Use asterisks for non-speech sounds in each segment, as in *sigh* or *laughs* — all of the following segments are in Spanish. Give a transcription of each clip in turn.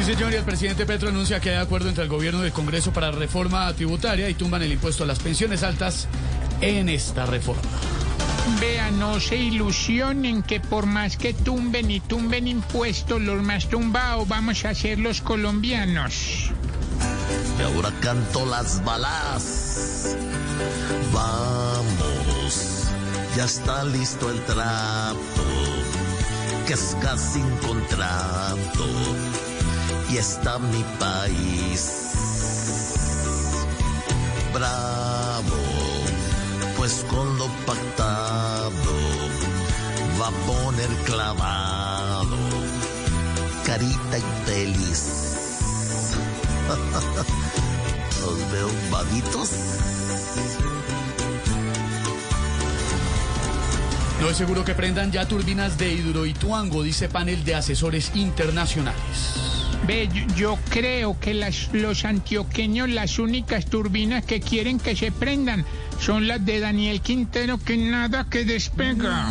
Sí, señor, y el presidente Petro anuncia que hay acuerdo entre el gobierno y el Congreso para reforma tributaria y tumban el impuesto a las pensiones altas en esta reforma. Vean, no se ilusionen que por más que tumben y tumben impuestos, los más tumbados vamos a ser los colombianos. Y ahora canto las balas. Vamos, ya está listo el trato, que es casi un contrato. Y está mi país. Bravo, pues con lo pactado va a poner clavado, carita y feliz. *laughs* Los veo babitos. No es seguro que prendan ya turbinas de Hidroituango, dice panel de asesores internacionales. Ve, yo, creo que los antioqueños, las únicas turbinas que quieren que se prendan son las de Daniel Quintero, que nada que despega.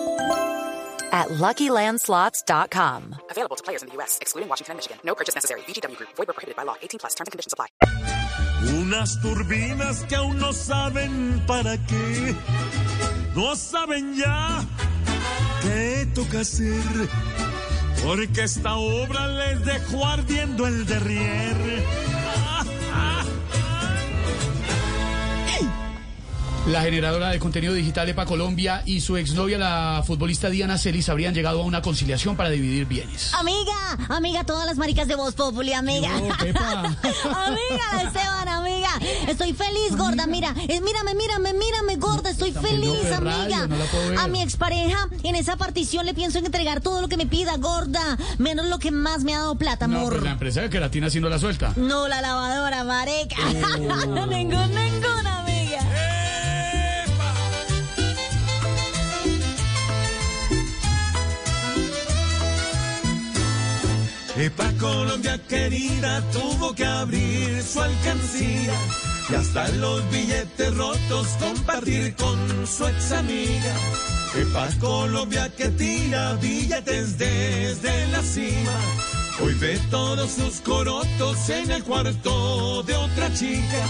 at LuckyLandSlots.com. Available to players in the U.S., excluding Washington and Michigan. No purchase necessary. VGW Group. Void where prohibited by law. 18 plus. Terms and conditions apply. Unas turbinas que aún no saben para qué. No saben ya qué toca hacer. Porque esta obra les dejó ardiendo el derrier. La generadora de contenido digital EPA Colombia y su exnovia, la futbolista Diana Celis, habrían llegado a una conciliación para dividir bienes. Amiga, amiga, todas las maricas de Voz Populi, amiga. No, Pepa. *laughs* amiga, Esteban, amiga. Estoy feliz, gorda, mira. Mírame, mírame, mírame, gorda. Estoy feliz, amiga. radio, no la. A mi expareja, en esa partición le pienso en entregar todo lo que me pida, gorda. Menos lo que más me ha dado plata, amor. pues la empresa de queratina haciendo la suelta. No, la lavadora, mareca. Oh. *laughs* ninguna, ninguna, Epa Colombia querida tuvo que abrir su alcancía y hasta los billetes rotos compartir con su ex amiga. Epa Colombia que tira billetes desde la cima. Hoy ve todos sus corotos en el cuarto de otra chica.